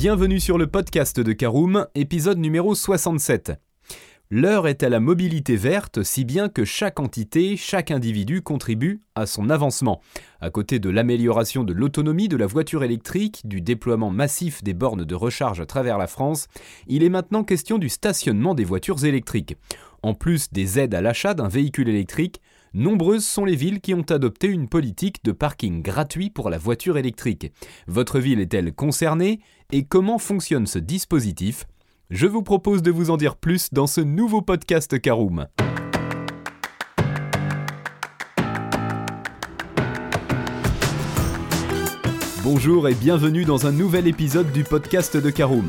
Bienvenue sur le podcast de Caroom, épisode numéro 67. L'heure est à la mobilité verte, si bien que chaque entité, chaque individu contribue à son avancement. À côté de l'amélioration de l'autonomie de la voiture électrique, du déploiement massif des bornes de recharge à travers la France, il est maintenant question du stationnement des voitures électriques. En plus des aides à l'achat d'un véhicule électrique, nombreuses sont les villes qui ont adopté une politique de parking gratuit pour la voiture électrique. Votre ville est-elle concernée et comment fonctionne ce dispositif? Je vous propose de vous en dire plus dans ce nouveau podcast Caroom. Bonjour et bienvenue dans un nouvel épisode du podcast de Caroom,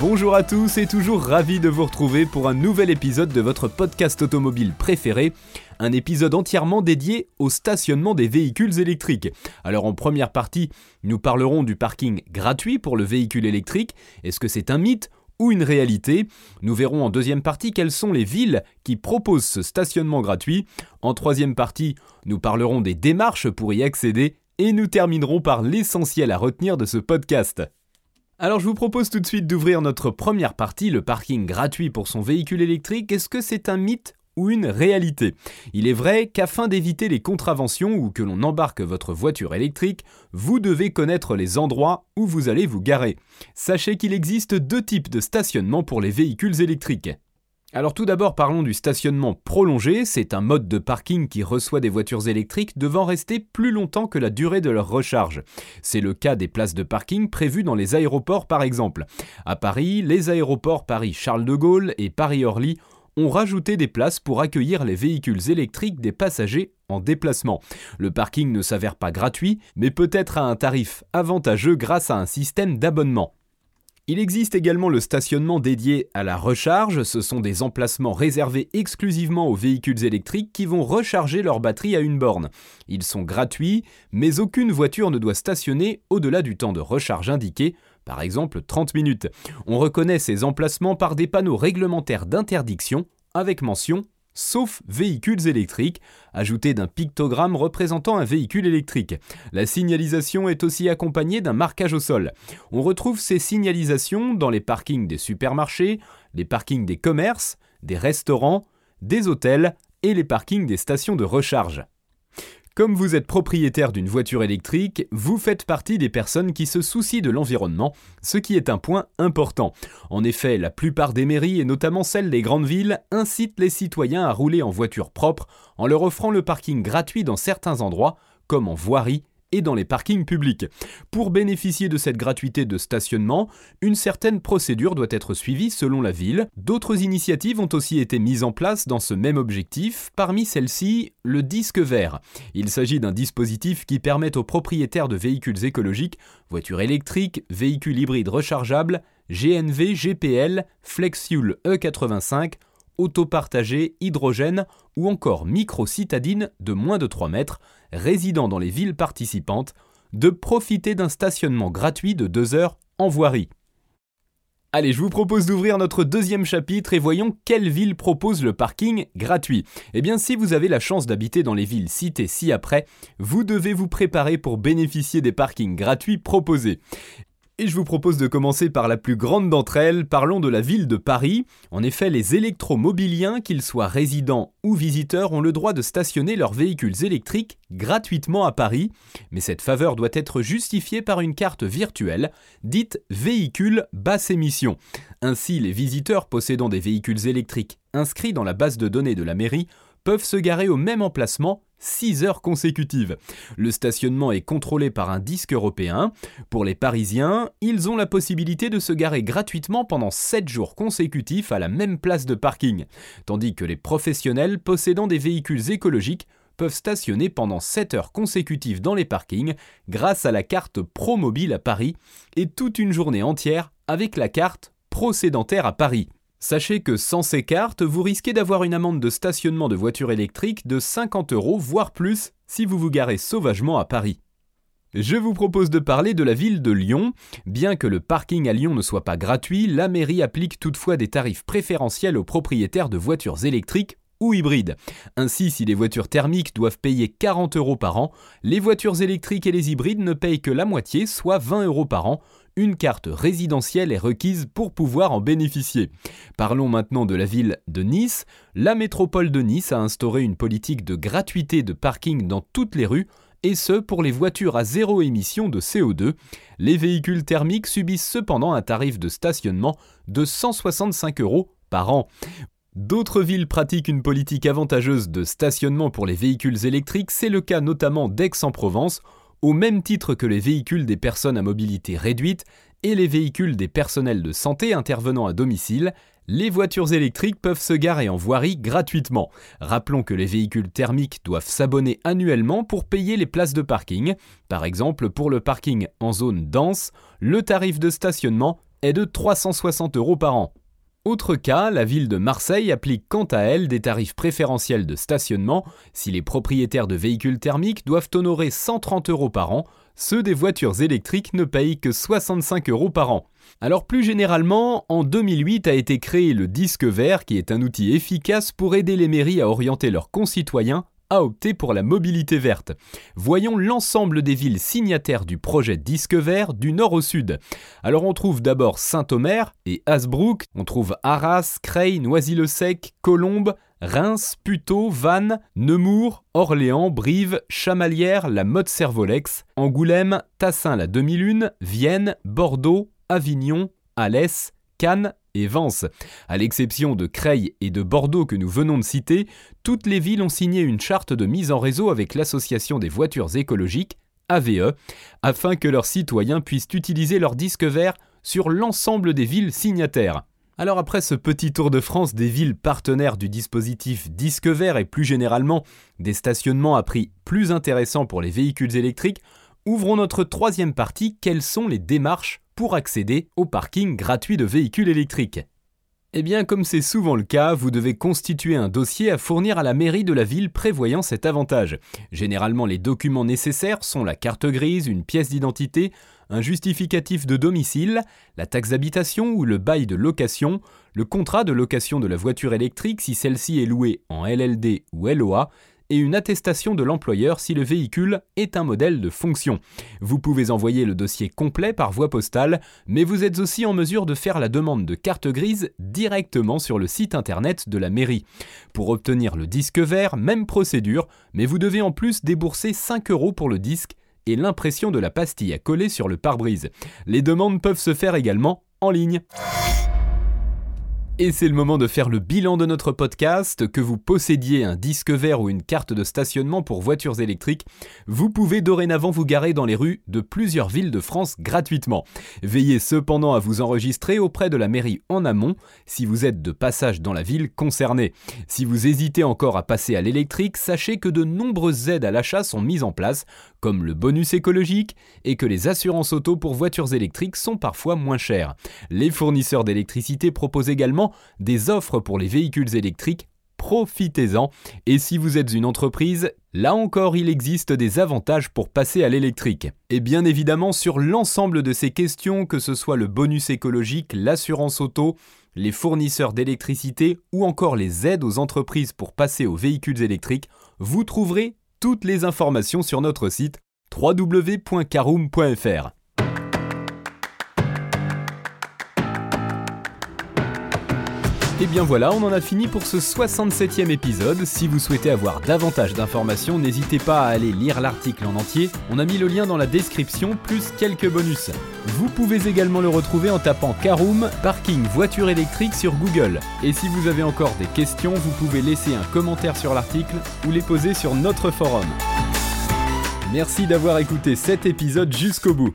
Bonjour à tous et toujours ravi de vous retrouver pour un nouvel épisode de votre podcast automobile préféré, un épisode entièrement dédié au stationnement des véhicules électriques. Alors en première partie, nous parlerons du parking gratuit pour le véhicule électrique. Est-ce que c'est un mythe ou une réalité? Nous verrons en deuxième partie quelles sont les villes qui proposent ce stationnement gratuit. En troisième partie, nous parlerons des démarches pour y accéder et nous terminerons par l'essentiel à retenir de ce podcast. Alors je vous propose tout de suite d'ouvrir notre première partie, le parking gratuit pour son véhicule électrique. Est-ce que c'est un mythe ou une réalité? Il est vrai qu'afin d'éviter les contraventions ou que l'on embarque votre voiture électrique, vous devez connaître les endroits où vous allez vous garer. Sachez qu'il existe deux types de stationnement pour les véhicules électriques. Alors tout d'abord parlons du stationnement prolongé, c'est un mode de parking qui reçoit des voitures électriques devant rester plus longtemps que la durée de leur recharge. C'est le cas des places de parking prévues dans les aéroports par exemple. À Paris, les aéroports Paris-Charles de Gaulle et Paris-Orly ont rajouté des places pour accueillir les véhicules électriques des passagers en déplacement. Le parking ne s'avère pas gratuit, mais peut être à un tarif avantageux grâce à un système d'abonnement. Il existe également le stationnement dédié à la recharge, ce sont des emplacements réservés exclusivement aux véhicules électriques qui vont recharger leur batterie à une borne. Ils sont gratuits, mais aucune voiture ne doit stationner au-delà du temps de recharge indiqué, par exemple 30 minutes. On reconnaît ces emplacements par des panneaux réglementaires d'interdiction avec mention sauf véhicules électriques, ajouté d'un pictogramme représentant un véhicule électrique. La signalisation est aussi accompagnée d'un marquage au sol. On retrouve ces signalisations dans les parkings des supermarchés, les parkings des commerces, des restaurants, des hôtels et les parkings des stations de recharge. Comme vous êtes propriétaire d'une voiture électrique, vous faites partie des personnes qui se soucient de l'environnement, ce qui est un point important. En effet, la plupart des mairies, et notamment celles des grandes villes, incitent les citoyens à rouler en voiture propre en leur offrant le parking gratuit dans certains endroits, comme en voirie et dans les parkings publics. Pour bénéficier de cette gratuité de stationnement, une certaine procédure doit être suivie selon la ville. D'autres initiatives ont aussi été mises en place dans ce même objectif, parmi celles-ci le disque vert. Il s'agit d'un dispositif qui permet aux propriétaires de véhicules écologiques, voitures électriques, véhicules hybrides rechargeables, GNV, GPL, FlexFuel E85, autopartagé, hydrogène ou encore micro-citadine de moins de 3 mètres, résidant dans les villes participantes, de profiter d'un stationnement gratuit de 2 heures en voirie. Allez, je vous propose d'ouvrir notre deuxième chapitre et voyons quelle ville propose le parking gratuit. Eh bien, si vous avez la chance d'habiter dans les villes citées ci-après, vous devez vous préparer pour bénéficier des parkings gratuits proposés. Et je vous propose de commencer par la plus grande d'entre elles, parlons de la ville de Paris. En effet, les électromobiliens, qu'ils soient résidents ou visiteurs, ont le droit de stationner leurs véhicules électriques gratuitement à Paris, mais cette faveur doit être justifiée par une carte virtuelle, dite véhicule basse émission. Ainsi, les visiteurs possédant des véhicules électriques inscrits dans la base de données de la mairie peuvent se garer au même emplacement 6 heures consécutives. Le stationnement est contrôlé par un disque européen. Pour les Parisiens, ils ont la possibilité de se garer gratuitement pendant 7 jours consécutifs à la même place de parking, tandis que les professionnels possédant des véhicules écologiques peuvent stationner pendant 7 heures consécutives dans les parkings grâce à la carte ProMobile à Paris et toute une journée entière avec la carte Pro-sédentaire à Paris. Sachez que sans ces cartes, vous risquez d'avoir une amende de stationnement de voitures électriques de 50 euros, voire plus, si vous vous garez sauvagement à Paris. Je vous propose de parler de la ville de Lyon. Bien que le parking à Lyon ne soit pas gratuit, la mairie applique toutefois des tarifs préférentiels aux propriétaires de voitures électriques ou hybrides. Ainsi, si les voitures thermiques doivent payer 40 euros par an, les voitures électriques et les hybrides ne payent que la moitié, soit 20 euros par an, une carte résidentielle est requise pour pouvoir en bénéficier. Parlons maintenant de la ville de Nice. La métropole de Nice a instauré une politique de gratuité de parking dans toutes les rues et ce pour les voitures à zéro émission de CO2. Les véhicules thermiques subissent cependant un tarif de stationnement de 165 euros par an. D'autres villes pratiquent une politique avantageuse de stationnement pour les véhicules électriques, c'est le cas notamment d'Aix-en-Provence au même titre que les véhicules des personnes à mobilité réduite et les véhicules des personnels de santé intervenant à domicile, les voitures électriques peuvent se garer en voirie gratuitement. Rappelons que les véhicules thermiques doivent s'abonner annuellement pour payer les places de parking. Par exemple, pour le parking en zone dense, le tarif de stationnement est de 360 euros par an. Autre cas, la ville de Marseille applique quant à elle des tarifs préférentiels de stationnement. Si les propriétaires de véhicules thermiques doivent honorer 130 euros par an, ceux des voitures électriques ne payent que 65 euros par an. Alors plus généralement, en 2008 a été créé le disque vert qui est un outil efficace pour aider les mairies à orienter leurs concitoyens a opté pour la mobilité verte. Voyons l'ensemble des villes signataires du projet Disque Vert du nord au sud. Alors on trouve d'abord Saint-Omer et Hasbrook, on trouve Arras, Creil, Noisy-le-Sec, Colombes, Reims, Puteaux, Vannes, Nemours, Orléans, Brive, Chamalières, la Motte Servolex, Angoulême, Tassin la Demi-Lune, Vienne, Bordeaux, Avignon, Alès, Cannes et Vence. À l'exception de Creil et de Bordeaux que nous venons de citer, toutes les villes ont signé une charte de mise en réseau avec l'Association des voitures écologiques, AVE, afin que leurs citoyens puissent utiliser leur disque vert sur l'ensemble des villes signataires. Alors après ce petit tour de France des villes partenaires du dispositif disque vert et plus généralement des stationnements à prix plus intéressants pour les véhicules électriques, ouvrons notre troisième partie, quelles sont les démarches pour accéder au parking gratuit de véhicules électriques. Eh bien, comme c'est souvent le cas, vous devez constituer un dossier à fournir à la mairie de la ville prévoyant cet avantage. Généralement, les documents nécessaires sont la carte grise, une pièce d'identité, un justificatif de domicile, la taxe d'habitation ou le bail de location, le contrat de location de la voiture électrique si celle-ci est louée en LLD ou LOA, et une attestation de l'employeur si le véhicule est un modèle de fonction. Vous pouvez envoyer le dossier complet par voie postale, mais vous êtes aussi en mesure de faire la demande de carte grise directement sur le site internet de la mairie. Pour obtenir le disque vert, même procédure, mais vous devez en plus débourser 5 euros pour le disque et l'impression de la pastille à coller sur le pare-brise. Les demandes peuvent se faire également en ligne. Et c'est le moment de faire le bilan de notre podcast. Que vous possédiez un disque vert ou une carte de stationnement pour voitures électriques, vous pouvez dorénavant vous garer dans les rues de plusieurs villes de France gratuitement. Veillez cependant à vous enregistrer auprès de la mairie en amont si vous êtes de passage dans la ville concernée. Si vous hésitez encore à passer à l'électrique, sachez que de nombreuses aides à l'achat sont mises en place, comme le bonus écologique, et que les assurances auto pour voitures électriques sont parfois moins chères. Les fournisseurs d'électricité proposent également des offres pour les véhicules électriques, profitez-en. Et si vous êtes une entreprise, là encore il existe des avantages pour passer à l'électrique. Et bien évidemment sur l'ensemble de ces questions, que ce soit le bonus écologique, l'assurance auto, les fournisseurs d'électricité ou encore les aides aux entreprises pour passer aux véhicules électriques, vous trouverez toutes les informations sur notre site www.caroom.fr. Et bien voilà, on en a fini pour ce 67e épisode. Si vous souhaitez avoir davantage d'informations, n'hésitez pas à aller lire l'article en entier. On a mis le lien dans la description, plus quelques bonus. Vous pouvez également le retrouver en tapant Caroom Parking Voiture électrique sur Google. Et si vous avez encore des questions, vous pouvez laisser un commentaire sur l'article ou les poser sur notre forum. Merci d'avoir écouté cet épisode jusqu'au bout.